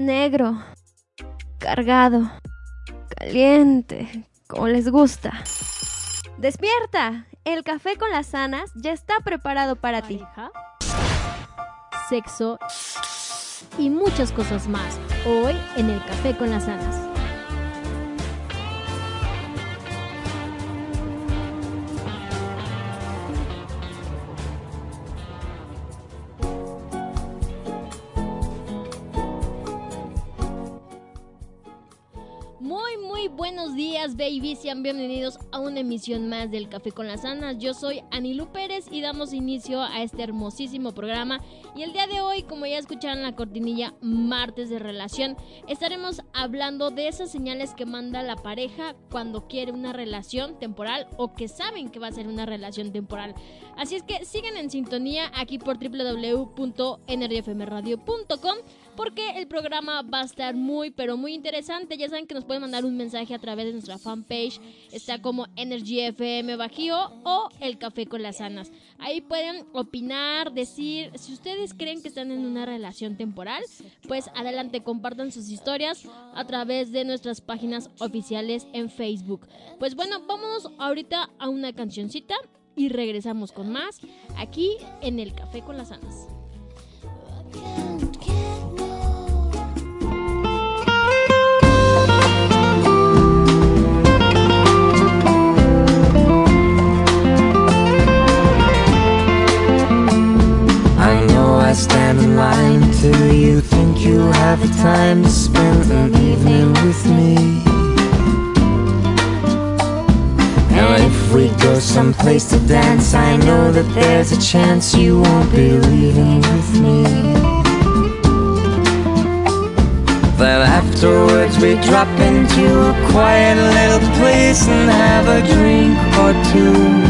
Negro, cargado, caliente, como les gusta. Despierta, el café con las sanas ya está preparado para ti. Sexo y muchas cosas más. Hoy en el café con las sanas. Buenos días, babies. Sean bienvenidos a una emisión más del Café con las Anas. Yo soy Anilu Pérez y damos inicio a este hermosísimo programa. Y el día de hoy, como ya escucharon la cortinilla martes de relación, estaremos hablando de esas señales que manda la pareja cuando quiere una relación temporal o que saben que va a ser una relación temporal. Así es que sigan en sintonía aquí por www.nrfmradio.com porque el programa va a estar muy, pero muy interesante. Ya saben que nos pueden mandar un mensaje a través de nuestra fanpage. Está como Energy FM Bajío o El Café con las Anas. Ahí pueden opinar, decir, si ustedes creen que están en una relación temporal, pues adelante, compartan sus historias a través de nuestras páginas oficiales en Facebook. Pues bueno, vamos ahorita a una cancioncita y regresamos con más aquí en El Café con las Anas. Till you think you'll have the time to spend an evening with me. And if we go someplace to dance, I know that there's a chance you won't be leaving with me. Then afterwards we drop into a quiet little place and have a drink or two.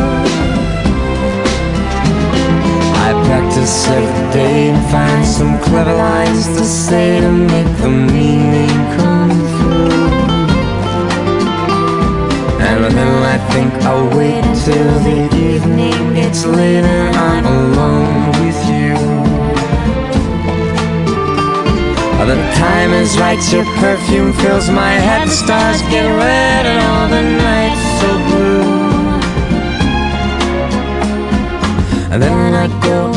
I practice every day and find some clever lines to say to make the meaning come through. And then I think I'll wait till the evening gets late and I'm alone with you. The time is right, your perfume fills my head, the stars get red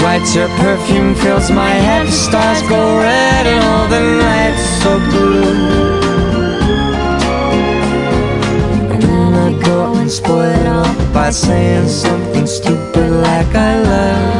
Time your perfume fills my head. The stars go red and all the nights so blue. And then I go and spoil it all by saying something stupid like I love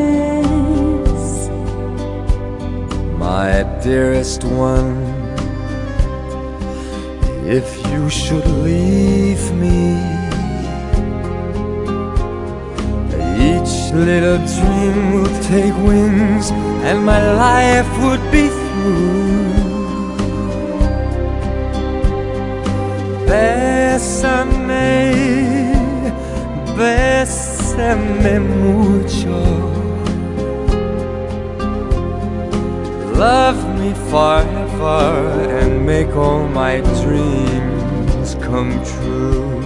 My dearest one. If you should leave me, each little dream would take wings and my life would be through. Bésame, bésame mucho. Love me forever and make all my dreams come true.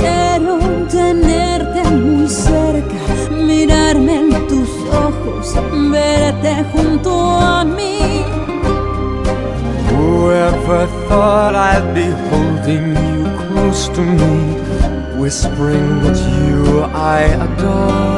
Quiero tenerte muy cerca, mirarme en tus ojos, verte junto a mí. Whoever thought I'd be holding you close to me, whispering that you I adore.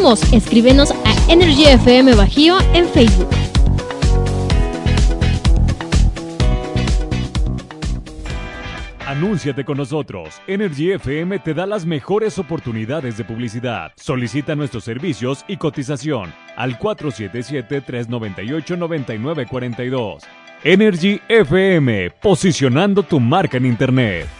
Escríbenos a Energy FM Bajío en Facebook. Anúnciate con nosotros. Energy FM te da las mejores oportunidades de publicidad. Solicita nuestros servicios y cotización al 477-398-9942. Energy FM, posicionando tu marca en Internet.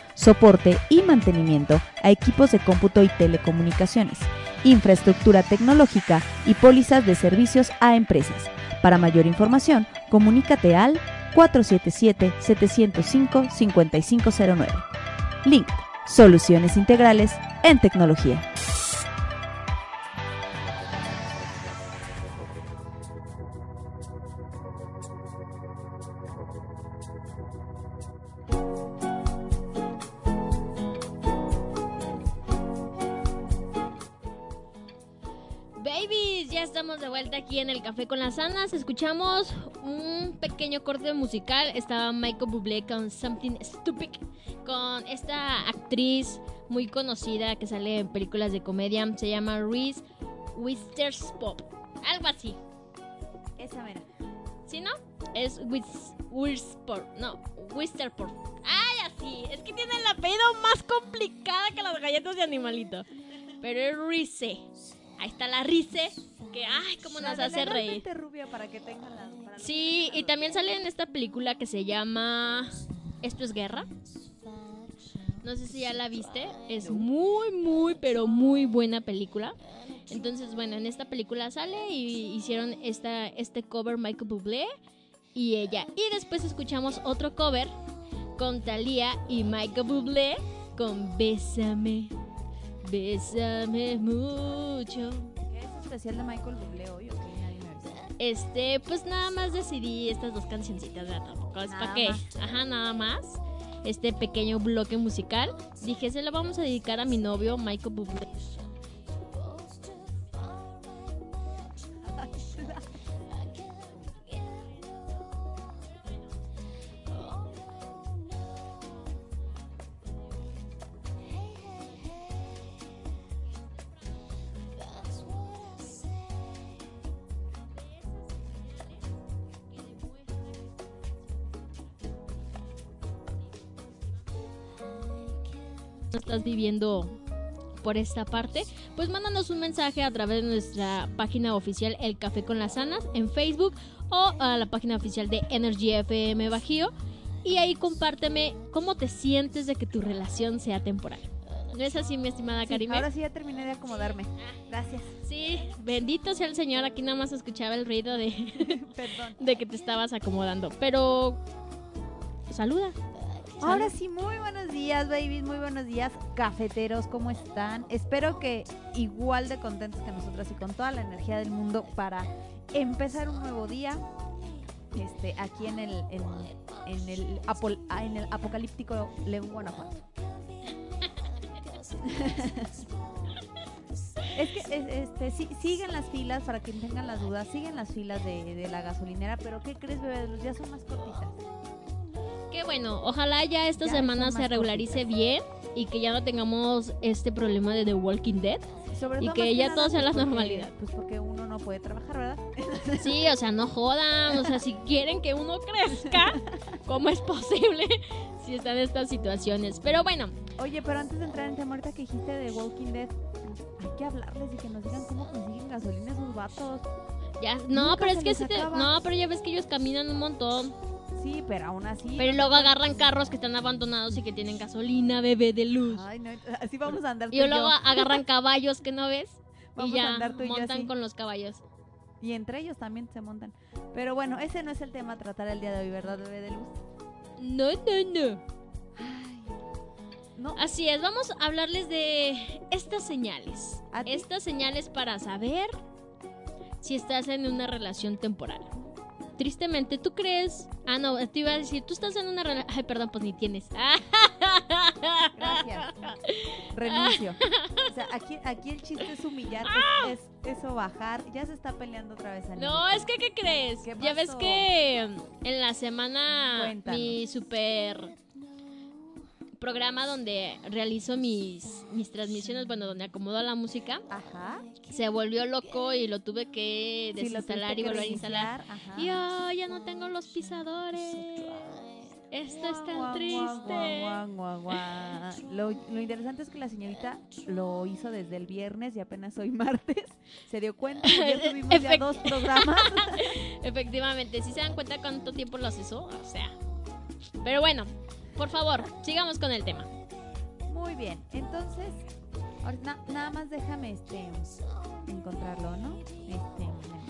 soporte y mantenimiento a equipos de cómputo y telecomunicaciones, infraestructura tecnológica y pólizas de servicios a empresas. Para mayor información, comunícate al 477-705-5509. Link, soluciones integrales en tecnología. Café con las Anas. Escuchamos un pequeño corte musical. Estaba Michael Bublé con Something Stupid, con esta actriz muy conocida que sale en películas de comedia. Se llama Reese Witherspoon. Algo así. Esa mera. ¿Sí, no? Es Witherspoon. No, Witherspoon. ¡Ay, así! Es que tiene el apellido más complicado que las galletas de animalito. Pero es Reese. Ahí está la Reese. Que, ay, cómo nos La hace reír. rubia para que la... para Sí, que y también sale en esta película que se llama Esto es guerra. No sé si ya la viste. Es muy, muy, pero muy buena película. Entonces, bueno, en esta película sale y hicieron esta, este cover Michael Bublé y ella. Y después escuchamos otro cover con Thalía y Michael Bublé con Bésame, Bésame mucho. ¿Qué es especial de Michael Bublé hoy o. Este, pues nada más decidí estas dos cancioncitas, ¿verdad? Tampoco es para qué. más. Ajá, nada más. Este pequeño bloque musical. Dije, se lo vamos a dedicar a mi novio, Michael Bublé. Viviendo por esta parte, pues mándanos un mensaje a través de nuestra página oficial El Café con las Anas en Facebook o a la página oficial de Energy FM Bajío y ahí compárteme cómo te sientes de que tu relación sea temporal. ¿No es así, mi estimada Sí, Karime? ahora sí ya terminé de acomodarme. Gracias. Sí, bendito sea el Señor, aquí nada más escuchaba el ruido de, de que te estabas acomodando, pero saluda. Ahora sí, muy buenos días, babies, muy buenos días, cafeteros, ¿cómo están? Espero que igual de contentos que nosotros y con toda la energía del mundo para empezar un nuevo día. Este, aquí en el, en, en el, apol- ah, en el apocalíptico León, Guanajuato. Es que es- este, sí, siguen las filas, para que tengan las dudas, siguen las filas de, de la gasolinera, pero ¿qué crees, bebé? Ya son más cortitas. Bueno, ojalá ya esta Ya semana se regularice cortitas. bien y que ya no tengamos este problema de The Walking Dead. Sobre Y todo que ya nada, todo sea pues, la porque- normalidad. Pues porque uno no puede trabajar, ¿verdad? Sí, o sea, no jodan, o sea, si quieren que uno crezca, ¿cómo es posible si están estas situaciones? Pero bueno, Oye, pero antes de entrar en tema, ahorita que dijiste de Walking Dead, hay que hablarles y que nos digan cómo consiguen gasolina esos vatos. ya, no, Nunca pero es que sí te- no, pero ya ves que ellos caminan un montón, Sí, pero aún así. pero luego agarran carros que están abandonados y que tienen gasolina, bebé de luz. Ay, no, así vamos a andar tú Y y luego yo. agarran caballos que no ves Vamos y a andar tú y yo montan así. con los caballos. Y entre ellos también se montan. Pero bueno, ese no es el tema a tratar el día de hoy, ¿verdad, bebé de luz? No, no, no. Ay. No, Así es, vamos a hablarles de estas señales. Estas señales para saber si estás en una relación temporal. Tristemente, ¿tú crees? Ah, no, te iba a decir, tú estás en una relación... Ay, perdón, pues ni tienes. gracias. Renuncio. O sea, aquí, aquí el chiste es humillar, es, es, es bajar. Ya se está peleando otra vez Anita. No, es que, ¿qué crees? ¿Qué ya ves que en la semana Cuéntanos. mi super programa donde realizo mis, mis transmisiones, bueno, donde acomodo la música, Ajá. se volvió loco y lo tuve que Sí, lo desinstalar y que volver a instalar. ajá. Y oh, ya no tengo los pisadores. Esto es tan triste. Lo, lo interesante es que la señorita lo hizo desde el viernes y apenas hoy martes. Se dio cuenta. Ya tuvimos ya dos programas. Efectivamente, si se dan cuenta cuánto tiempo los hizo, o sea. Pero bueno, por favor, sigamos con el tema. Muy bien. Entonces, na- nada más déjame este encontrarlo, ¿no? Este.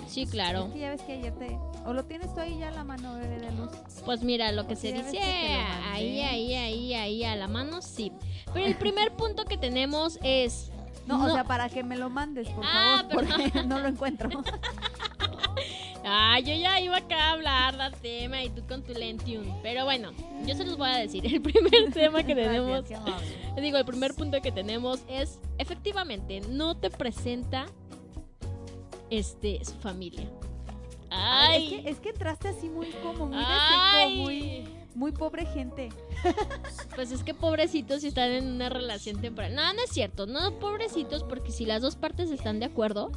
Sí, claro. Es que ya ves que ayer te. O lo tienes tú ahí ya a la mano, bebé de luz. Pues mira, lo que se dice que ahí, ahí, ahí, ahí a la mano, sí. Pero el primer punto que tenemos es... No, No. o sea, para que me lo mandes, por Ah, favor, porque no lo encuentro. Ah, yo ya iba acá a hablar del tema y tú con tu Lentium. Pero bueno, yo se los voy a decir. El primer tema que tenemos, digo, el primer punto que tenemos es, efectivamente, no te presenta este su familia. Ay, Ay, es, que, es que entraste así muy como muy Ay. seco, muy, muy pobre gente. pues es que pobrecitos si están en una relación temporal. No, no es cierto, no pobrecitos porque si las dos partes están de acuerdo,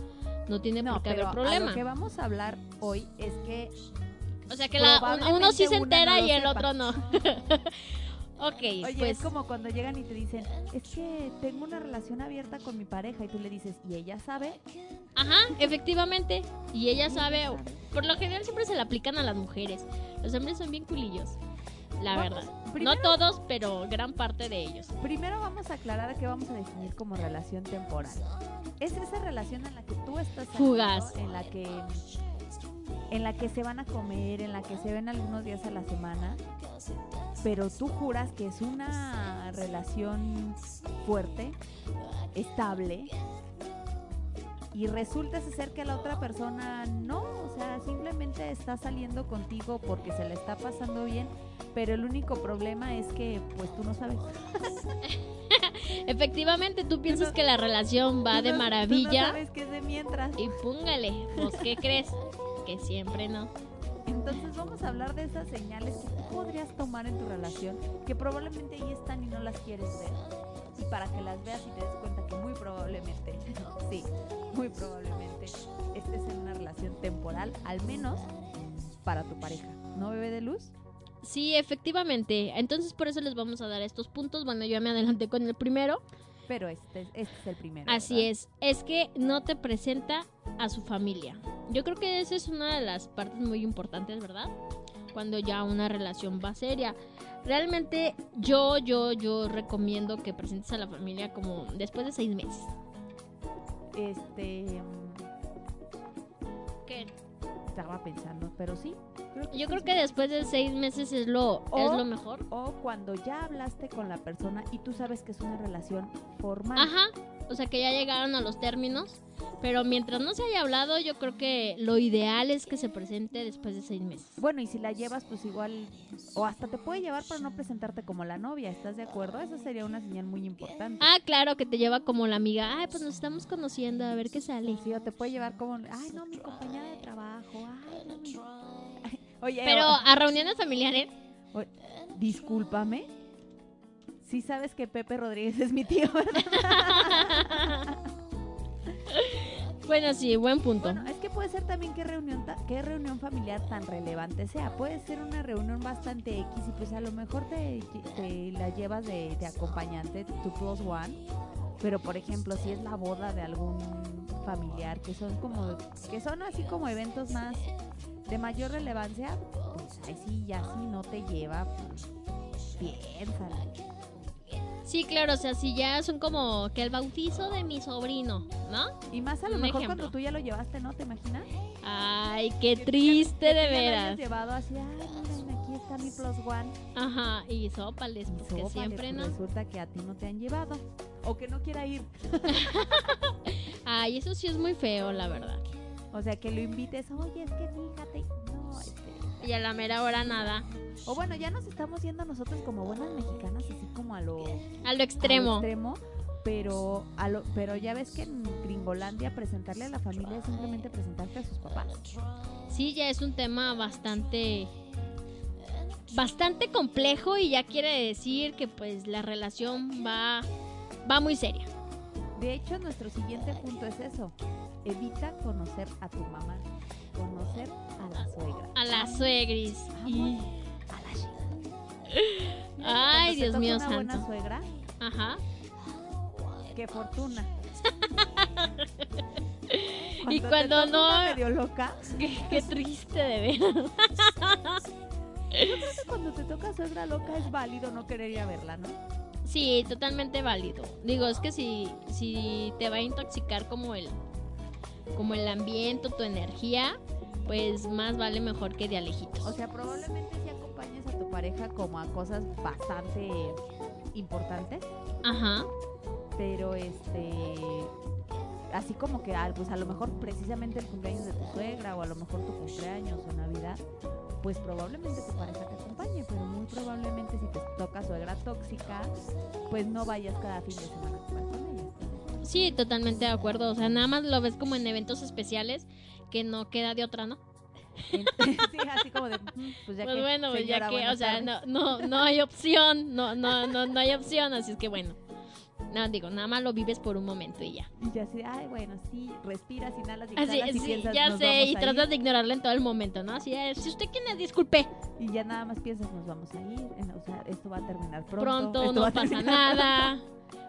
no tiene No, por qué pero haber a problema. lo que vamos a hablar hoy es que O sea que la, uno sí se entera no y el sepa. otro no. ok, Oye, pues es como cuando llegan y te dicen, es que tengo una relación abierta con mi pareja y tú le dices, ¿y ella sabe? Ajá, efectivamente. Y ella sabe, por lo general siempre se le aplican a las mujeres. Los hombres son bien culillos, la Vamos, verdad. primero- No todos, pero gran parte de ellos. Primero vamos a aclarar qué vamos a definir como relación temporal. Es esa relación en la que tú estás Fugaz. en la que en la que se van a comer, en la que se ven algunos días a la semana, pero tú juras que es una relación fuerte, estable, y resulta ser que la otra persona no, o sea, simplemente está saliendo contigo porque se le está pasando bien, pero el único problema es que pues tú no sabes. Efectivamente, tú piensas no- que la relación va de no- Tú no maravilla sabes qué es de mientras. y púngale. Pues, ¿qué crees? Que siempre no. Entonces vamos a hablar de esas señales que tú podrías tomar en tu relación, que probablemente ahí están y no las quieres ver. Y para que las veas y te des cuenta que muy probablemente, sí, muy probablemente estés en una relación temporal, al menos para tu pareja. ¿No, bebé de luz? Sí, efectivamente. Entonces por eso les vamos a dar estos puntos. Bueno, yo ya me adelanté con el primero. Pero este, este es el primero. Así ¿verdad? es. Es que no te presenta a su familia. Yo creo que esa es una de las partes muy importantes, ¿verdad? Cuando ya una relación va seria. Realmente yo, yo, yo recomiendo que presentes a la familia como después de seis meses. Este. ¿Qué? Estaba pensando, pero sí. creo Yo sí, creo que después de seis meses es lo, es lo mejor. O cuando ya hablaste con la persona y tú sabes que es una relación formal. Ajá. O sea que ya llegaron a los términos. Pero mientras no se haya hablado, yo creo que lo ideal es que se presente después de seis meses. Bueno, y si la llevas, pues igual, o hasta te puede llevar para no presentarte como la novia, ¿estás de acuerdo? Eso sería una señal muy importante. Ah, claro, que te lleva como la amiga. Ay, pues nos estamos conociendo, a ver qué sale. Sí, o te puede llevar como, ay, no, mi compañera de trabajo, ay, no, mi... Oye, Pero a reuniones familiares, discúlpame, sí sabes que Pepe Rodríguez es mi tío, ¿verdad? bueno, sí, buen punto. Bueno, es que puede ser también qué reunión, qué reunión familiar tan relevante sea. Puede ser una reunión bastante X y pues a lo mejor te, te la llevas de, de acompañante, tu plus one. Pero por ejemplo, si es la boda de algún familiar, que son como, que son así como eventos más de mayor relevancia, pues ahí sí, ya sí no te lleva, pues piénsala. Sí, claro, o sea, si ya son como que el bautizo de mi sobrino, ¿no? Y más a lo Un mejor ejemplo. cuando tú ya lo llevaste, ¿no? ¿Te imaginas? Ay, qué Que- triste que tú de ya lo hayas veras. llevado así, ay, miren, aquí está mi plus one. Ajá, y sópales, Y porque sópale, siempre pues no. Resulta que a ti no te han llevado. O que no quiera ir. Ay, eso sí es muy feo, la verdad. O sea, que lo invites. Oye, es que fíjate. Y a la mera hora nada. O bueno, ya nos estamos yendo nosotros como buenas mexicanas, así como a lo, A lo a extremo. lo extremo. Pero, a lo, pero ya ves que en Gringolandia presentarle a la familia es simplemente presentarte a sus papás. Sí, ya es un tema bastante bastante complejo y ya quiere decir que pues la relación va va muy seria. De hecho, nuestro siguiente punto es eso. Evita conocer a tu mamá. Conocer a la suegra. A la suegris. Y A la chica. ay, Dios mío una buena santo. suegra, Ajá. qué fortuna. Y cuando no- medio loca, Qué, qué triste de ver. creo que cuando te toca suegra loca es válido no querer ir a verla, ¿no? Sí, totalmente válido. Digo, es que si si te va a intoxicar como el como el ambiente, tu energía, pues más vale mejor que de alejitos. O sea, probablemente si acompañes a tu pareja como a cosas bastante importantes, Ajá. pero este así como que ah, pues a lo mejor precisamente el cumpleaños de tu suegra o a lo mejor tu cumpleaños o Navidad, pues probablemente tu pareja te acompañe, pero muy probablemente si te toca suegra tóxica, pues no vayas cada fin de semana Sí, totalmente de acuerdo. O sea, nada más lo ves como en eventos especiales que no queda de otra, ¿no? sí, así como de, "Mm, pues ya Pues que, bueno, pues ya señora, que, o sea, tardes". no, no, no hay opción, no, no, no, no hay opción, así es que bueno. No, digo, nada más lo vives por un momento y ya. Y ya así, ay, bueno, sí, respiras, inhalas y Así, exhalas y sí, piensas, ya "Nos sé, y tratas ir". de ignorarla en todo el momento, ¿no? Así es, si usted quiere, disculpe, Y ya nada más piensas, nos vamos a ir, o sea, esto va a terminar pronto. pronto, no pasa terminar nada,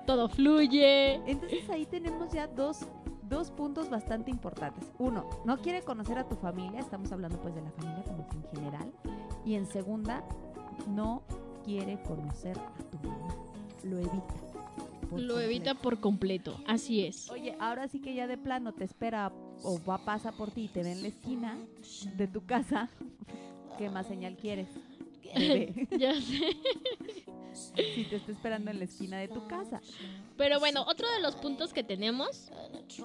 todo fluye. Entonces ahí tenemos ya dos, dos puntos bastante importantes. Uno, no quiere conocer a tu familia, estamos hablando pues de la familia como que en general. Y en segunda, no quiere conocer a tu mamá. Lo evita. por Lo evita por completo, así es. Oye, ahora sí que ya de plano te espera o va pasa por ti y te ve en la esquina de tu casa. ¿Qué más señal quieres? Bebé? Ya sé. si te está esperando en la esquina de tu casa. Pero bueno, otro de los puntos que tenemos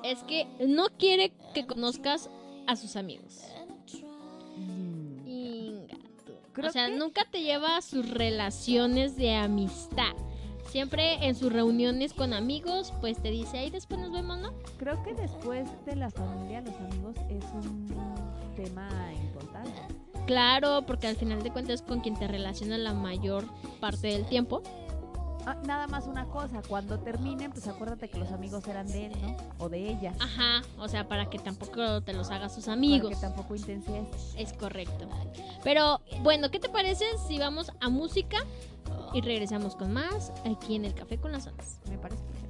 es que no quiere que conozcas a sus amigos. Mm, o sea, que- nunca te lleva a sus relaciones de amistad. Siempre en sus reuniones con amigos, pues te dice, ahí después nos vemos, ¿no? Creo que después de la familia, los amigos es un tema importante. Claro, porque al final de cuentas es con quien te relacionas la mayor parte del tiempo. Ah, nada más una cosa, cuando terminen, pues acuérdate que los amigos eran de él, ¿no? O de ella. Ajá, o sea, para que tampoco te los hagas sus Para amigos. que tampoco intensies. Es correcto. Pero bueno, ¿qué te parece si vamos a música y regresamos con más aquí en el Café con las Ondas? Me parece perfecto.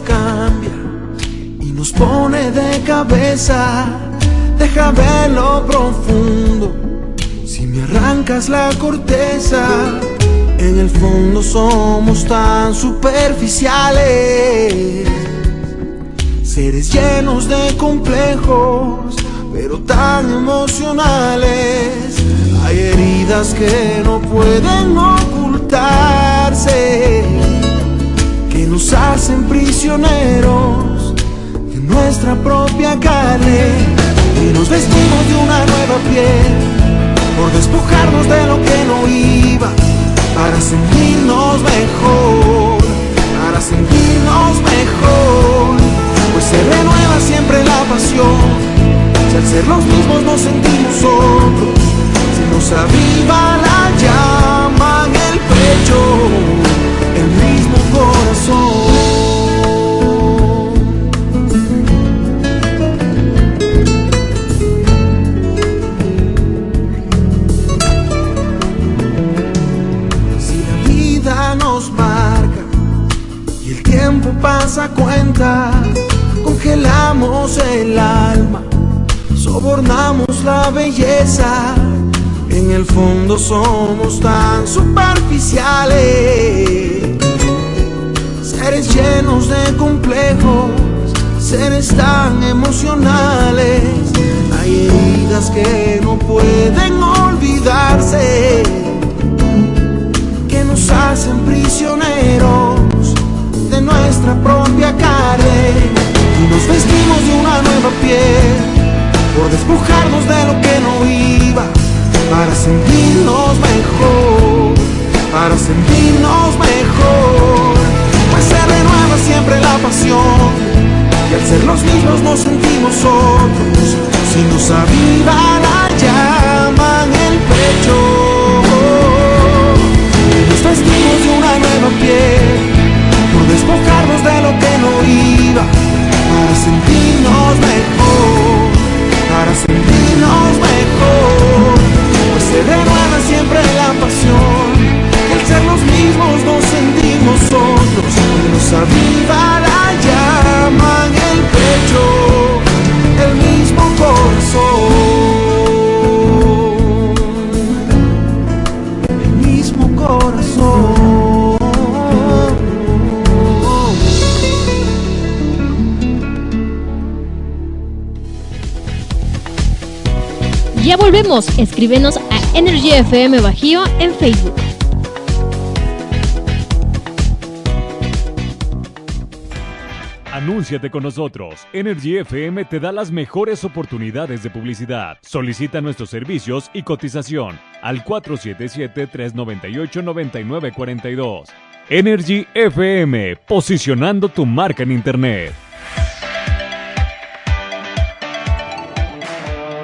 Cambia y nos pone de cabeza, deja ver lo profundo. Si me arrancas la corteza, en el fondo somos tan superficiales, seres llenos de complejos, pero tan emocionales. Hay heridas que no pueden ocultarse nos hacen prisioneros de nuestra propia carne y nos vestimos de una nueva piel por despojarnos de lo que no iba para sentirnos mejor, para sentirnos mejor, pues se renueva siempre la pasión. Si al ser los mismos nos sentimos otros, se nos aviva la llama en el pecho, congelamos el alma, sobornamos la belleza. En el fondo somos tan superficiales, seres llenos de complejos, seres tan emocionales. Hay heridas que no pueden olvidarse que nos hacen prisioneros nuestra propia carne y nos vestimos de una nueva piel por despojarnos de lo que no iba para sentirnos mejor, para sentirnos mejor, pues se renueva siempre la pasión y al ser los mismos nos sentimos otros, si nos aviva la llama en el pecho. Nos vestimos de una nueva piel despojarnos de lo que no iba. Para sentirnos mejor, para sentirnos mejor, pues se renueva siempre la pasión y al ser los mismos nos sentimos otros nos aviva la llama en el pecho, el mismo corazón. Volvemos. Escríbenos a Energy FM Bajío en Facebook. Anúnciate con nosotros. Energy FM te da las mejores oportunidades de publicidad. Solicita nuestros servicios y cotización al 477-398-9942. Energy FM, posicionando tu marca en Internet.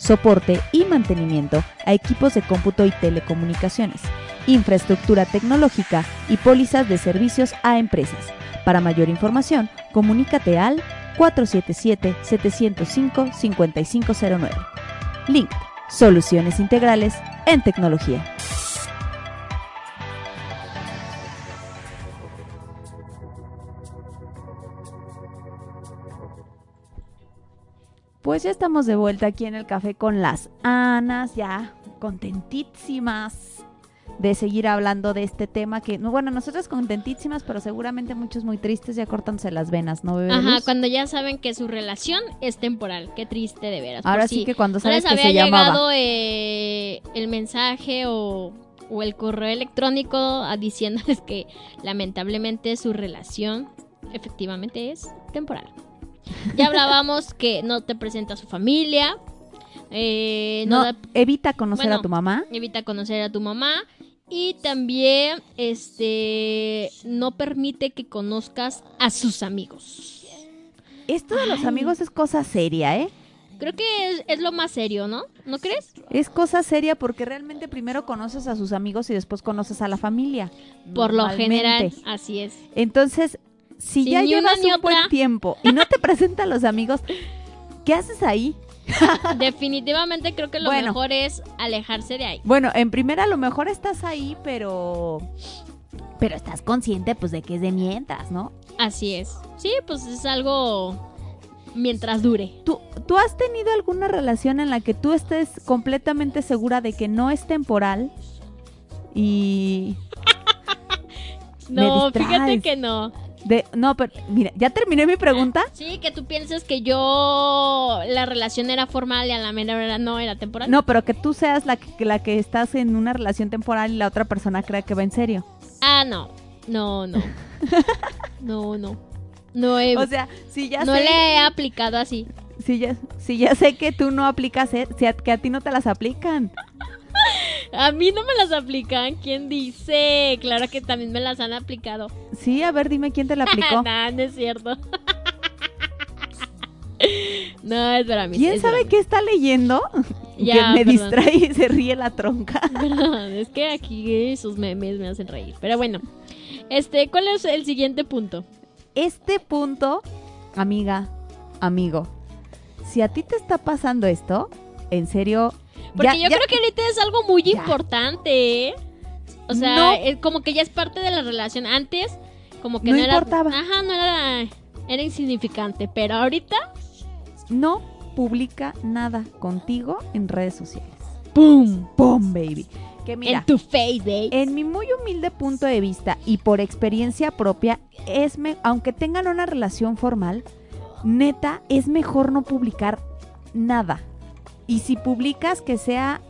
soporte y mantenimiento a equipos de cómputo y telecomunicaciones, infraestructura tecnológica y pólizas de servicios a empresas. Para mayor información, comunícate al 477-705-5509. Link, soluciones integrales en tecnología. Pues ya estamos de vuelta aquí en el café con las Anas, ya contentísimas de seguir hablando de este tema que, no, bueno, nosotras contentísimas, pero seguramente muchos muy tristes ya cortándose las venas, ¿no? Bebé Ajá, cuando ya saben que su relación es temporal. Qué triste de veras. Ahora sí si que cuando no sabes les que había se llamaba. llegado eh, el mensaje o, o el correo electrónico a diciéndoles que lamentablemente su relación efectivamente es temporal. Ya hablábamos que no te presenta a su familia. eh, no No, da- evita conocer Bueno, a tu mamá. evita conocer a tu mamá y también este no permite que conozcas a sus amigos. Esto de los amigos es cosa seria, ¿eh? Creo que es, es lo más serio, ¿no? ¿No crees? Es cosa seria porque realmente primero conoces a sus amigos y después conoces a la familia. Por lo general, así es. Entonces, si Si ya llevas un buen tiempo y no te presentan los amigos, ¿qué haces ahí? Definitivamente creo que lo Bueno. mejor es alejarse de ahí. Bueno, en primera a lo mejor estás ahí, pero pero estás consciente pues de que es de mientras, ¿no? Así es. Sí, pues es algo mientras dure. ¿Tú, ¿Tú has tenido alguna relación en la que tú estés completamente segura de que no es temporal? Y No, fíjate que no. De no, pero mira, ya terminé mi pregunta. Sí, que tú pienses que yo la relación era formal y a la mera hora no era temporal. No, pero que tú seas la que, la que estás en una relación temporal y la otra persona crea que va en serio. Ah, no. No, no. No, no. No he, O sea, si ya no sé, le he aplicado así. si ya, si ya sé que tú no aplicas, eh, si a- que a ti no te las aplican. A mí no me las aplican. ¿Quién dice? Claro que también me las han aplicado. Sí, a ver, dime quién te la aplicó. no, no es cierto. no, es para mí. ¿Quién sabe qué está leyendo? Ya, que me perdón. distrae y se ríe la tronca. Perdón, es que aquí sus memes me hacen reír. Pero bueno, este, ¿cuál es el siguiente punto? Este punto, amiga, amigo, si a ti te está pasando esto, en serio, Porque ya- yo ya- creo que ahorita es algo muy Ya. importante, ¿eh? O sea, No. es como que ya es parte de la relación. Antes, como que No no, era. importaba. Ajá, no era. Era insignificante. Pero ahorita. no publica nada contigo en redes sociales. ¡Pum! ¡Pum, baby! Que mira, en tu face, babe. En mi muy humilde punto de vista y por experiencia propia, es me- aunque tengan una relación formal, neta, es mejor no publicar nada. Y si publicas, que sea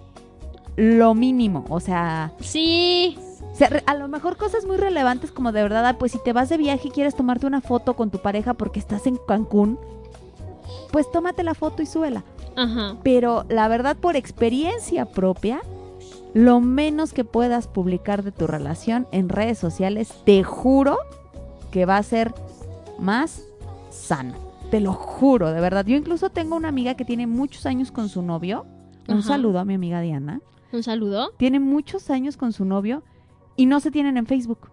lo mínimo. O sea, Sí. o sea, re- a lo mejor cosas muy relevantes como de verdad, pues si te vas de viaje y quieres tomarte una foto con tu pareja porque estás en Cancún, pues tómate la foto y súbela. Ajá. Pero la verdad, por experiencia propia, lo menos que puedas publicar de tu relación en redes sociales, te juro que va a ser más sano. Te lo juro, de verdad. Yo incluso tengo una amiga que tiene muchos años con su novio. Un Ajá. saludo a mi amiga Diana. Un saludo. Tiene muchos años con su novio y no se tienen en Facebook.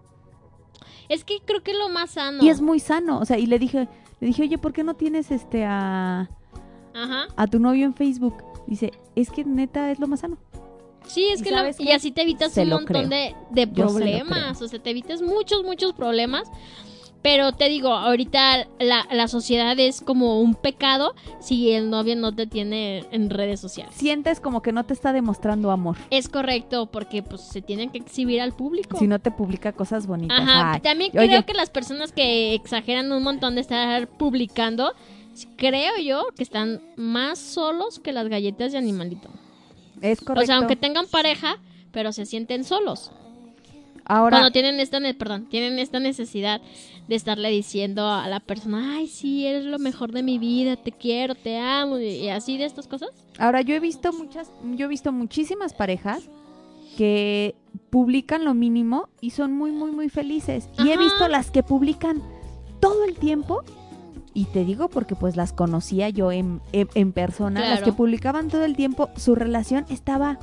Es que creo que es lo más sano. Y es muy sano. O sea, y le dije, le dije, oye, ¿por qué no tienes este a, Ajá. a tu novio en Facebook? Dice, es que neta es lo más sano. Sí, es ¿Y que lo- y así te evitas Se un montón creo. de, se problemas, o sea, te evitas muchos, muchos problemas. Pero te digo, ahorita la, la sociedad es como un pecado si el novio no te tiene en redes sociales. Sientes como que no te está demostrando amor. Es correcto, porque pues se tienen que exhibir al público. Si no te publica cosas bonitas. Ajá, Ay, también oye, creo que las personas que exageran un montón de estar publicando, creo yo que están más solos que las galletas de animalito. es correcto. O sea, aunque tengan pareja, pero se sienten solos. Ahora, Cuando tienen esta, perdón, tienen esta necesidad de estarle diciendo a la persona, ay, sí, eres lo mejor de mi vida, te quiero, te amo, y así de estas cosas. ahora yo he visto muchas, yo he visto muchísimas parejas que publican lo mínimo y son muy, muy, muy felices. Y he visto las que publican todo el tiempo. Y te digo porque pues las conocía yo en, en, en persona. Las que publicaban todo el tiempo, su relación estaba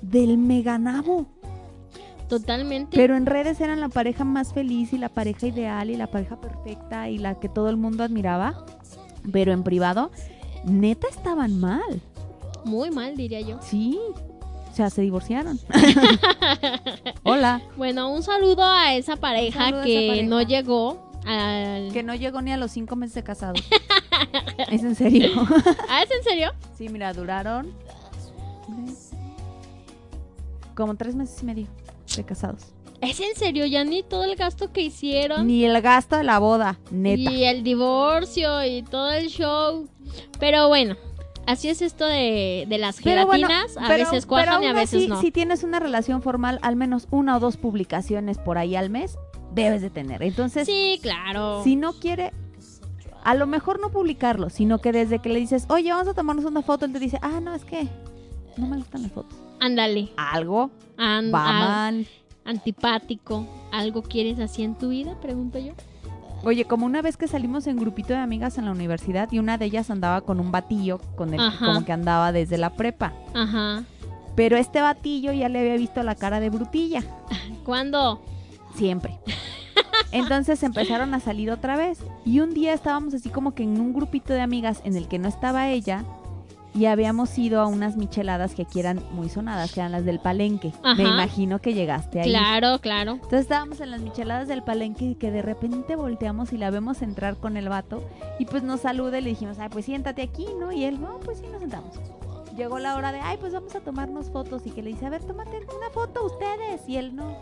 del meganabo. Totalmente. Pero en redes eran la pareja más feliz y la pareja ideal y la pareja perfecta y la que todo el mundo admiraba. Pero en privado, neta estaban mal. Muy mal, diría yo. Sí. O sea, se divorciaron. Hola. Bueno, un saludo a esa pareja esa que pareja. no llegó al... Que no llegó ni a los cinco meses de casado. ¿Es en serio? ¿Ah, es en serio? sí, mira, duraron como tres meses y medio de casados. ¿Es en serio? Ya ni todo el gasto que hicieron. Ni el gasto de la boda, neta. Y el divorcio y todo el show. Pero bueno, así es esto de, de las Pero bueno, gelatinas. a pero- veces pero cuajan y a veces así, no. Si tienes una relación formal, al menos una o dos publicaciones por ahí al mes, debes de tener. Entonces, Sí, claro. si no quiere, a lo mejor no publicarlo, sino que desde que le dices, oye, vamos a tomarnos una foto, él te dice, ah, no, es que no me gustan las fotos. Ándale. Algo An- va a- mal. antipático. ¿Algo quieres así en tu vida? Pregunto yo. Oye, como una vez que salimos en grupito de amigas en la universidad y una de ellas andaba con un batillo con el Ajá. como que andaba desde la prepa. Ajá. Pero este batillo ya le había visto la cara de brutilla. ¿Cuándo? Siempre. Entonces empezaron a salir otra vez. Y un día estábamos así como que en un grupito de amigas en el que no estaba ella. Y habíamos ido a unas micheladas que aquí eran muy sonadas, que eran las del palenque. Ajá. Me imagino que llegaste ahí. Claro, claro. Entonces estábamos en las micheladas del palenque y que de repente volteamos y la vemos entrar con el vato. Y pues nos saluda y le dijimos, ay, pues siéntate aquí, ¿no? Y él, no, pues sí, nos sentamos. Llegó la hora de, ay, pues vamos a tomarnos fotos. Y que le dice, a ver, tómate una foto ustedes. Y él, no.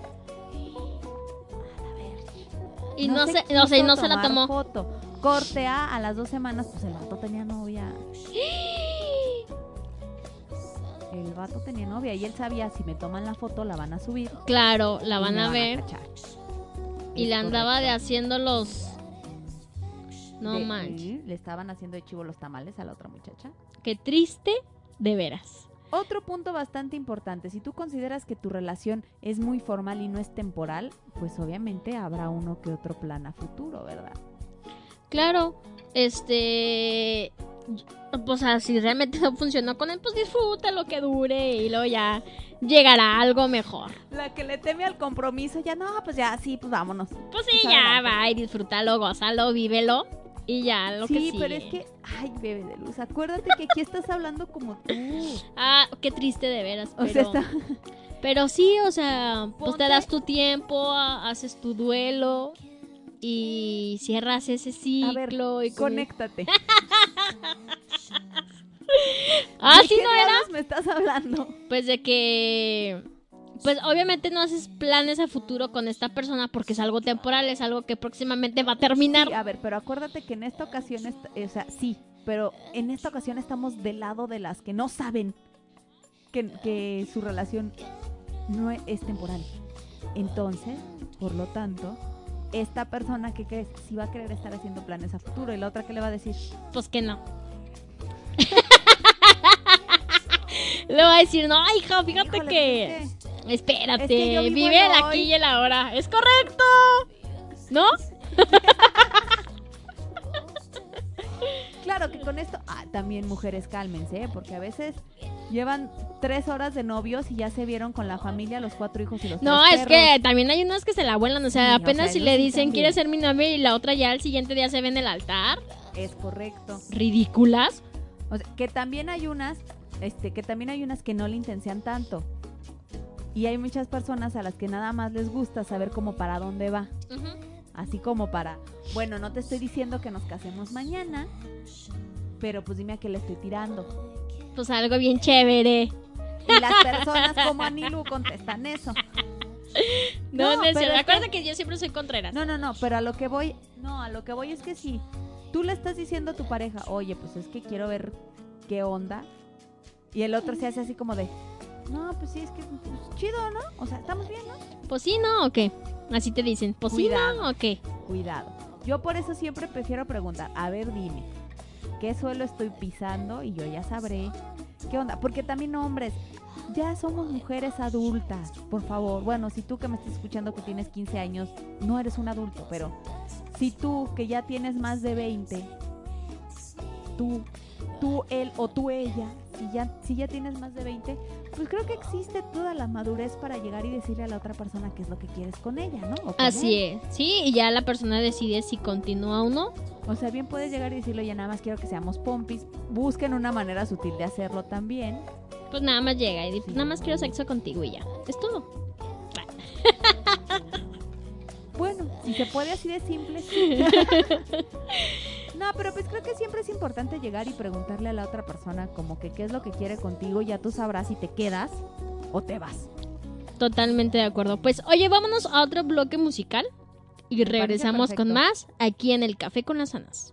Y no, se, quiso no sé, no se la tomó. Foto. Corte A, a las dos semanas, pues el vato tenía novia. El vato tenía novia y él sabía si me toman la foto la van a subir. Claro, la van a ver. Y Es le andaba de haciendo los... No De- manches. Le estaban haciendo de chivo los tamales a la otra muchacha. Qué triste, de veras. Otro punto bastante importante, si tú consideras que tu relación es muy formal y no es temporal, pues obviamente habrá uno que otro plan a futuro, ¿verdad? Claro, este... Pues ah, si realmente no funcionó con él, pues disfruta lo que dure y luego ya llegará algo mejor. La que le teme al compromiso, ya no, pues ya, sí, pues vámonos. Pues sí, Pues ya va y disfrútalo, gózalo, vívelo y ya lo que sí, pero es que, ay, bebé de luz, acuérdate que aquí estás hablando como tú. Ah, qué triste de veras, O pero... sea, está... Pero sí, o sea, pues te das tu tiempo, ha- haces tu duelo y cierras ese A ver, ciclo y conéctate. Ah, ¿De sí, no era. me estás hablando? Pues de que pues obviamente no haces planes a futuro con esta persona porque es algo temporal, es algo que próximamente va a terminar. Sí, a ver, pero acuérdate que en esta ocasión, est- o sea, sí, pero en esta ocasión estamos del lado de las que no saben que, que su relación no es temporal. Entonces, por lo tanto, esta persona que crees sí va a querer estar haciendo planes a futuro y la otra que le va a decir, Pues que no. Le va a decir, no, hija, fíjate "Híjole, que... es Espérate, Es que vive el aquí y el ahora. Es correcto. ¿No? que-". Claro que con esto, ah, también mujeres cálmense, ¿eh? porque a veces llevan tres horas de novios y ya se vieron con la familia, los cuatro hijos y los No, tres es perros. que también hay unas que se la vuelan. O sea, Sí, o apenas sea, si le dicen. ¿quieres ser mi novia? Y la otra ya al siguiente día se ve en el altar. Es correcto. Ridículas. O sea, que también hay unas, este, que también hay unas que no le intensean tanto. Y hay muchas personas a las que nada más les gusta saber cómo para dónde va. Así como para, bueno, no te estoy diciendo que nos casemos mañana, pero pues dime a qué le estoy tirando. Pues algo bien chévere. Y las personas como Anilu contestan eso. No, No, pero es que- Acuérdate que yo siempre soy contreras. No, no, no, pero a lo que voy, no, a lo que voy es que si tú le estás diciendo a tu pareja, oye, pues es que quiero ver qué onda, y el otro se hace así como de, no, pues sí, es que pues, chido, ¿no? O sea, estamos bien, ¿no? Pues sí, ¿no? ¿O qué? Así te dicen. Pues sí, Cuidado. ¿no? ¿O qué? Cuidado. Yo por eso siempre prefiero preguntar, a ver, dime, ¿qué suelo estoy pisando? Y yo ya sabré qué onda. Porque también hombres, ya somos mujeres adultas, por favor. Bueno, si tú que me estás escuchando que tienes 15 años, no eres un adulto, pero si tú que ya tienes más de 20, tú, tú, él o tú, ella, si ya, si ya tienes más de 20, pues creo que existe toda la madurez para llegar y decirle a la otra persona qué es lo que quieres con ella, ¿no? Con Así él. es. Sí, y ya la persona decide si continúa o no. O sea, bien puedes llegar y decirle, oye, nada más quiero que seamos pompis. Busquen una manera sutil de hacerlo también. Pues nada más llega y dice, Sí. nada más quiero sexo contigo y ya. Es todo. Bueno, si se puede así de simple. sí. no, pero pues creo que siempre es importante llegar y preguntarle a la otra persona como que qué es lo que quiere contigo. Ya tú sabrás si te quedas o te vas. Totalmente de acuerdo. Pues oye, vámonos a otro bloque musical y regresamos con más aquí en el Café con las Anas.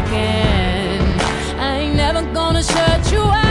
I ain't never gonna shut you out.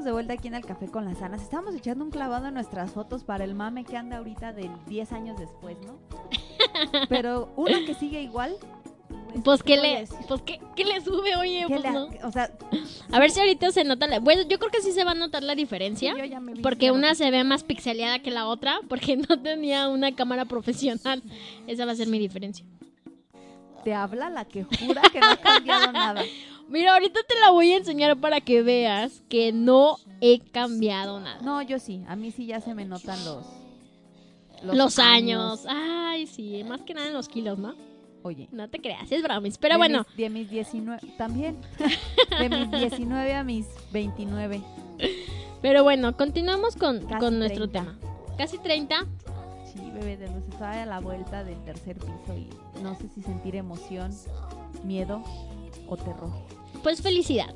Estamos de vuelta aquí en el Café con las Anas. Estamos echando un clavado en nuestras fotos para el mame que anda ahorita del 10 años después, ¿no? Pero uno que sigue igual. Pues, ¿qué voy a le, pues ¿qué, qué le sube, oye? ¿Qué Pues le- no. O sea, A ver si ahorita se nota la... Bueno, yo creo que sí se va a notar la diferencia. Porque una se ve más pixeleada que la otra, porque no tenía una cámara profesional. Esa va a ser mi diferencia. te habla la que jura que no ha cambiado nada. Mira, ahorita te la voy a enseñar para que veas que no he cambiado nada. No, yo sí. A mí sí ya se me notan los. Los, años. Ay, sí, más que nada en los kilos, ¿no? Oye. No te creas, es bromis. Pero de bueno, mis- de mis 19. También. de mis 19 a mis 29. pero bueno, continuamos con, con nuestro 30. tema. Casi 30. Sí, bebé de luz. Estaba a la vuelta del tercer piso y no sé si sentir emoción, miedo o terror. Pues felicidad.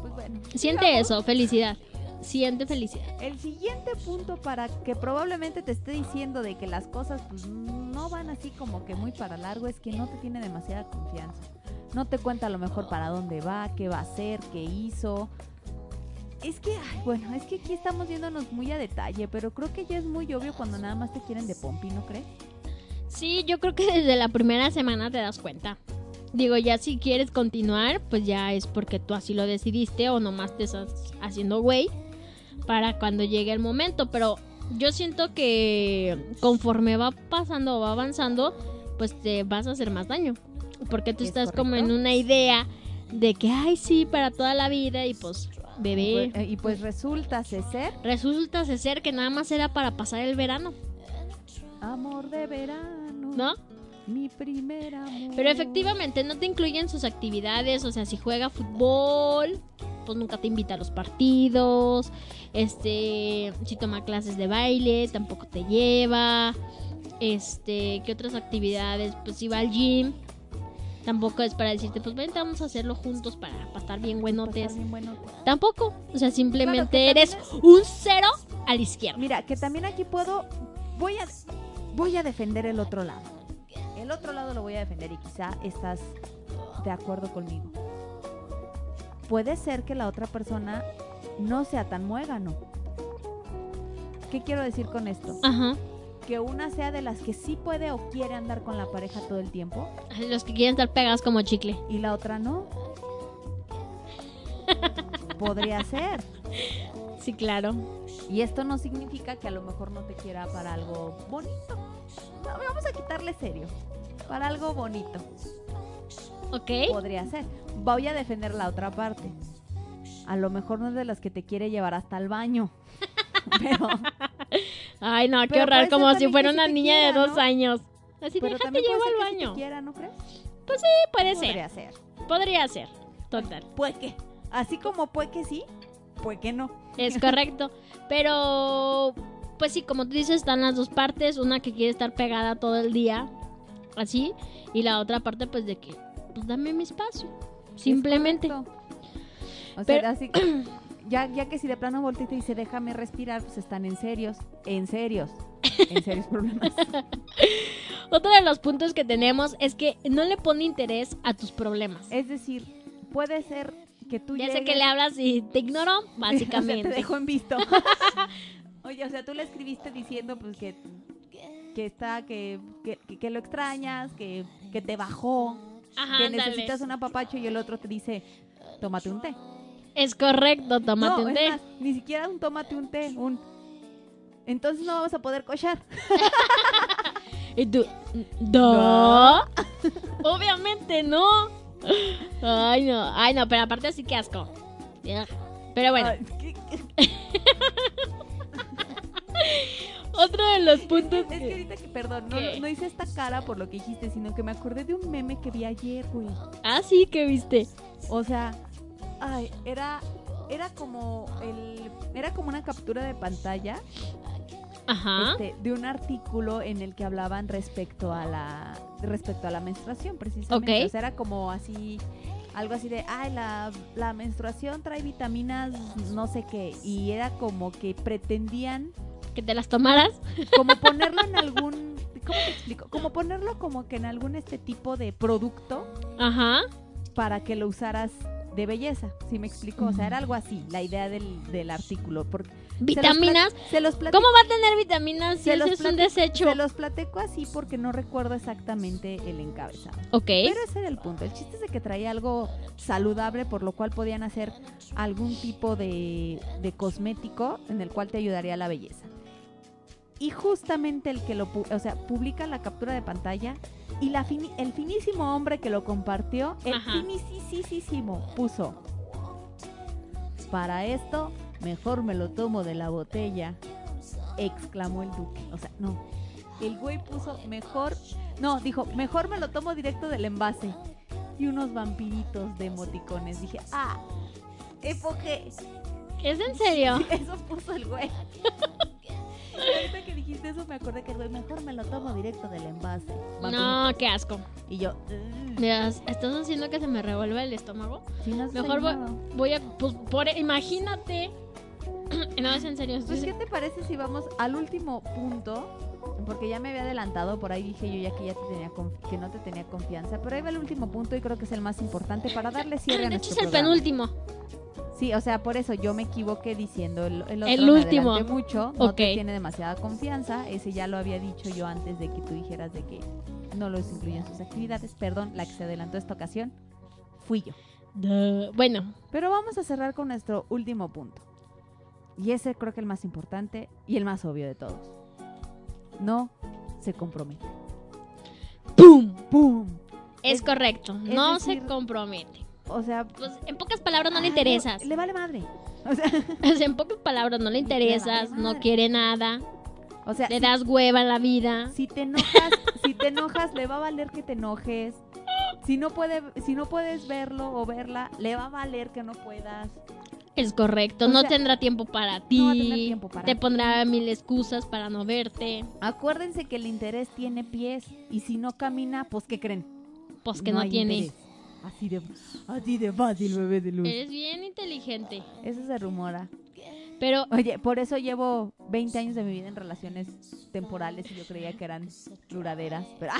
Pues bueno. Siente eso, felicidad. Siente felicidad. El siguiente punto para que probablemente te esté diciendo de que las cosas pues no van así como que muy para largo es que no te tiene demasiada confianza. No te cuenta a lo mejor para dónde va, qué va a hacer, qué hizo. Es que, ay, bueno, es que aquí estamos viéndonos muy a detalle, pero creo que ya es muy obvio cuando nada más te quieren de pompi, ¿no crees? Sí, yo creo que desde la primera semana te das cuenta. Digo, ya si quieres continuar, pues ya es porque tú así lo decidiste o nomás te estás haciendo güey para cuando llegue el momento. Pero yo siento que conforme va pasando o va avanzando, pues te vas a hacer más daño. Porque tú ¿Es estás como en una idea de que, ay, sí, para toda la vida y pues, bebé. Y pues, y pues resulta ser Resulta ser que nada más era para pasar el verano, amor de verano. ¿no? Mi primer amor. Pero efectivamente no te incluyen sus actividades, o sea, si juega fútbol, pues nunca te invita a los partidos, este, si toma clases de baile, tampoco te lleva, este, ¿qué otras actividades? Pues si va al gym, tampoco es para decirte, pues vente, vamos a hacerlo juntos para, estar bien buenotes. está bien bueno. Tampoco, o sea, simplemente Claro, eres un cero a la izquierda. Mira, que también aquí puedo, voy a, voy a defender el otro lado. El otro lado lo voy a defender y quizá estás de acuerdo conmigo. Puede ser que la otra persona no sea tan muégano. ¿Qué quiero decir con esto? Ajá. Que una sea de las que sí puede o quiere andar con la pareja todo el tiempo Los que quieren estar pegados como chicle. y la otra no. Podría ser. Sí, claro. Y esto no significa que a lo mejor no te quiera para algo bonito. No, vamos a quitarle serio. Para algo bonito. ¿Ok? Podría ser. Voy a defender la otra parte. A lo mejor no es de las que te quiere llevar hasta el baño. Pero, Ay, no, qué horror, como si fuera una niña quiera, de dos ¿no? años. Así, pero déjate llevo al baño. quiera, ¿no crees? Pues sí, puede ser. Podría ser. Podría ser. Total. Puede que. Así como puede que sí, puede que no. Es correcto. Pero, pues sí, como tú dices, están las dos partes. Una que quiere estar pegada todo el día, así. Y la otra parte, pues de que, pues dame mi espacio. Simplemente. Es. O sea, Pero- así, ya, ya que si de plano voltea y dice déjame respirar, pues están en serios, en serios, en serios problemas. Otro de los puntos que tenemos es que no le pone interés a tus problemas. Es decir, puede ser que tú Ya sé que le hablas y te ignoró, O sea, básicamente. te dejó en visto. Oye, o sea, tú le escribiste diciendo pues que, que está, que, que, que- lo extrañas, que, que te bajó, Ajá, que necesitas un apapacho y el otro te dice, tómate un té. Es correcto, tómate no, un es té. más, ni siquiera un tómate un té, un... Entonces no vamos a poder cochar. Y tú, ¿no? Obviamente no. Ay, no. Ay, no, pero aparte así que asco. Pero bueno, Ay, ¿qué- qué- otro de los puntos Es que que... ahorita que, perdón, no, no hice esta cara por lo que dijiste, sino que me acordé de un meme que vi ayer, güey. Ah, sí, que viste. O sea, ay, era, era como el, era como una captura de pantalla Ajá. este, de un artículo en el que hablaban respecto a la, respecto a la menstruación, precisamente. Ok. O sea, era como así, algo así de, ay, la, la menstruación trae vitaminas, no sé qué, y era como que pretendían Que te las tomaras. como ponerlo en algún, ¿cómo te explico? Como ponerlo como que en algún este tipo de producto Ajá. para que lo usaras de belleza, ¿sí me explico? O sea, era algo así, la idea del, del artículo. Porque ¿Vitaminas? Se los platico- ¿Cómo va a tener vitaminas si eso los es un desecho? Se los platico así porque no recuerdo exactamente el encabezado. Ok. Pero ese era el punto. El chiste es de que traía algo saludable, por lo cual podían hacer algún tipo de, de cosmético en el cual te ayudaría la belleza. Y justamente el que lo, o sea, publica la captura de pantalla y la fini- el finísimo hombre que lo compartió, el Ajá. finísimo, puso. Para esto, mejor me lo tomo de la botella, exclamó el duque. O sea, no. El güey puso mejor, no, dijo, mejor me lo tomo directo del envase. Y unos vampiritos de emoticones. Dije, ah, epoque. ¿Es en serio? Eso puso el güey. Ahorita que dijiste eso me acordé que mejor me lo tomo directo del envase. No, qué asco. Y yo. Mira, ¿estás haciendo que se me revuelva el estómago? Sí, no estoy Mejor voy, a... Pues, por, imagínate... no, es en serio. Pues, ¿qué te parece si vamos al último punto? Porque ya me había adelantado, por ahí dije yo ya que ya te tenía que no te tenía confianza, pero ahí va el último punto y creo que es el más importante para darle cierre a de hecho, nuestro es el programa. penúltimo. Sí, o sea, por eso yo me equivoqué diciendo el, el, otro, El me último. adelanté mucho, no te tiene demasiada confianza, ese ya lo había dicho yo antes de que tú dijeras de que no los incluye en sus actividades, perdón, la que se adelantó esta ocasión fui yo. Duh. Bueno, Pero vamos a cerrar con nuestro último punto. Y ese creo que el más importante y el más obvio de todos. No se compromete. ¡pum! ¡Pum! Es, Es- correcto. es No decir- se compromete. O sea, Pues, en pocas palabras no le ay, interesas. Le vale madre. O sea, O sea, en pocas palabras no le interesas, no quiere nada, o sea le si- das hueva en la vida. Si te enojas, si te enojas, le va a valer que te enojes. Si no puede, si no puedes verlo o verla, le va a valer que no puedas. Es correcto, O no sea, tendrá tiempo para no ti. va a tener tiempo para te ti. pondrá mil excusas para no verte. Acuérdense que el interés tiene pies y si no camina, pues ¿qué creen? Pues que no, hay tiene. interés. Así de, así de fácil, bebé de luz. Eres bien inteligente. Eso se rumora. Pero Oye, por eso llevo 20 años de mi vida en relaciones temporales y yo creía que eran duraderas. Pero,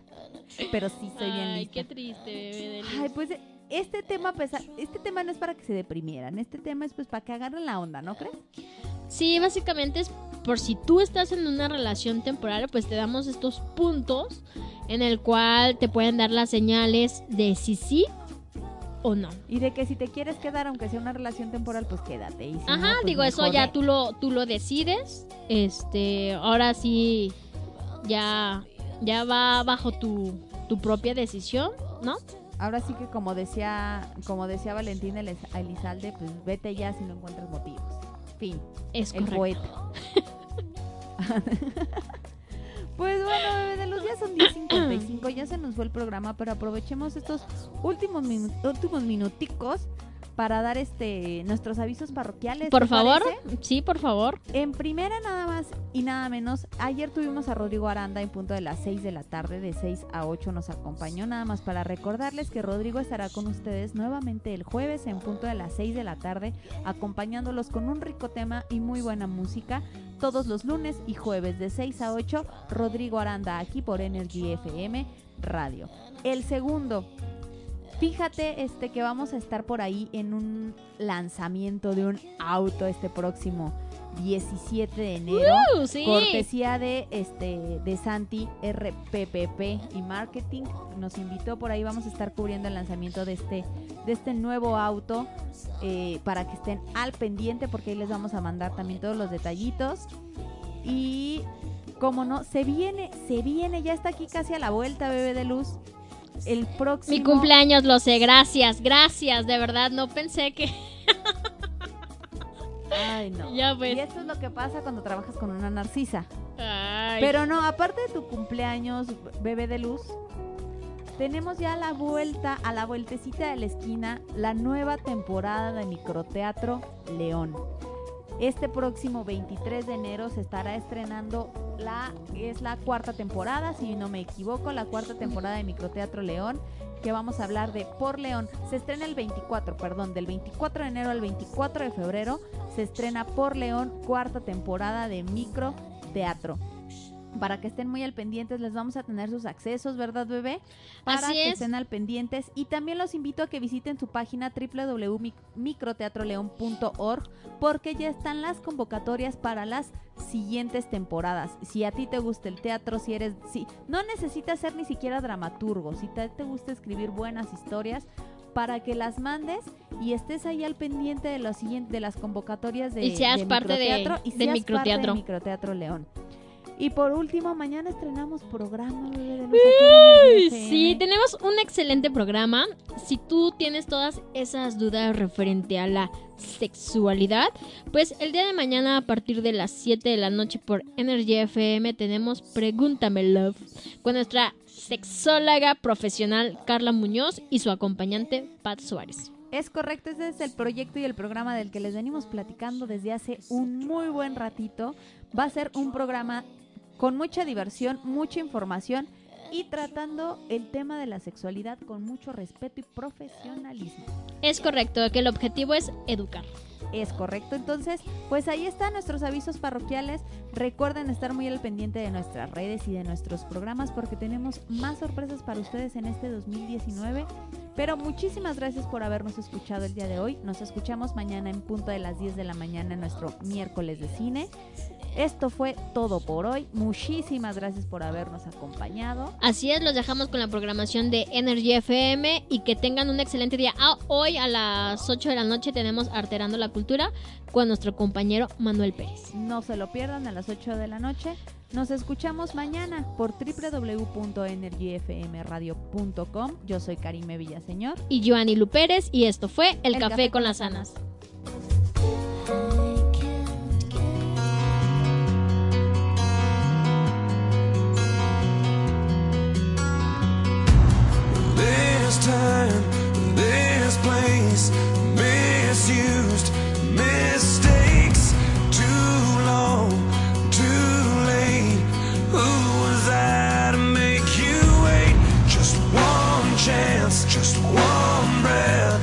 pero sí, soy bien Ay, lista. qué triste, bebé de luz. Ay, pues este tema, pesa- este tema no es para que se deprimieran, este tema es pues para que agarren la onda, ¿no crees? Sí, básicamente es por si tú estás en una relación temporal, pues te damos estos puntos en el cual te pueden dar las señales de si sí o no. Y de que si te quieres quedar, aunque sea una relación temporal, pues quédate. Y si Ajá, no, pues digo, eso ya tú lo, tú lo decides. Este, ahora sí, ya, ya va bajo tu, tu propia decisión, ¿no? Ahora sí que como decía, como decía Valentín Eliz- Elizalde, pues vete ya si no encuentras motivos. Fin. Es el correcto. poeta. pues bueno, bebé de luz, ya son 10.55, ya se nos fue el programa, pero aprovechemos estos últimos, minu- últimos minuticos para dar este nuestros avisos parroquiales. Por ¿te favor, parece? sí, por favor. En primera nada más y nada menos, ayer tuvimos a Rodrigo Aranda en punto de las 6 de la tarde, de 6 a 8 nos acompañó, nada más para recordarles que Rodrigo estará con ustedes nuevamente el jueves en punto de las 6 de la tarde, acompañándolos con un rico tema y muy buena música, todos los lunes y jueves de 6 a 8, Rodrigo Aranda aquí por Energy FM Radio. El segundo, Fíjate este que vamos a estar por ahí en un lanzamiento de un auto este próximo 17 de enero. Uh, sí. Cortesía de este de Santi RPPP y Marketing. Nos invitó por ahí. Vamos a estar cubriendo el lanzamiento de este, de este nuevo auto. eh, para que estén al pendiente. Porque ahí les vamos a mandar también todos los detallitos. Y como no, se viene, se viene, ya está aquí casi a la vuelta, bebé de luz. El próximo. Mi cumpleaños lo sé, gracias, gracias, de verdad, no pensé que... Ay, no. Ya pues. Y esto es lo que pasa cuando trabajas con una narcisa. Ay. Pero no, aparte de tu cumpleaños, bebé de luz, tenemos ya a la vuelta, a la vueltecita de la esquina, la nueva temporada de Microteatro León. Este próximo 23 de enero se estará estrenando la es la cuarta temporada, si no me equivoco, la cuarta temporada de Microteatro León, que vamos a hablar de Por León. Se estrena el 24, perdón, del 24 de enero al 24 de febrero se estrena Por León, cuarta temporada de Microteatro. Para que estén muy al pendientes, les vamos a tener sus accesos, ¿verdad, bebé? Para Así que es. estén al pendientes. Y también los invito a que visiten su página www.microteatroleón.org porque ya están las convocatorias para las siguientes temporadas. Si a ti te gusta el teatro, si eres... Si, no necesitas ser ni siquiera dramaturgo. Si te, te gusta escribir buenas historias, para que las mandes y estés ahí al pendiente de, los siguientes, de las convocatorias de, Y seas de parte de- de microteatro. parte de Microteatro León. Y por último, mañana estrenamos programa bebé, de. Sí, tenemos un excelente programa. Si tú tienes todas esas dudas referente a la sexualidad, pues el día de mañana a partir de las 7 de la noche por Energy FM tenemos Pregúntame Love con nuestra sexóloga profesional Carla Muñoz y su acompañante Pat Suárez. Es correcto, ese es el proyecto y el programa del que les venimos platicando desde hace un muy buen ratito. Va a ser un programa con mucha diversión, mucha información y tratando el tema de la sexualidad con mucho respeto y profesionalismo. Es correcto, que el objetivo es educar. Es correcto, entonces, pues ahí están nuestros avisos parroquiales. Recuerden estar muy al pendiente de nuestras redes y de nuestros programas porque tenemos más sorpresas para ustedes en este 2019. Pero muchísimas gracias por habernos escuchado el día de hoy. Nos escuchamos mañana en punto de las 10 de la mañana en nuestro miércoles de cine. Esto fue todo por hoy. Muchísimas gracias por habernos acompañado. Así es, los dejamos con la programación de Energy FM y que tengan un excelente día. Ah, hoy a las 8 de la noche tenemos Arterando la Cultura con nuestro compañero Manuel Pérez. No se lo pierdan a las 8 de la noche. Nos escuchamos mañana por www.energyfmradio.com. Yo soy Karime Villaseñor. Y Joanny Lu Pérez y esto fue El, Café, con las Anas. This time, this place, misused mistakes. Too long, too late. Who was I to make you wait? Just one chance, just one breath,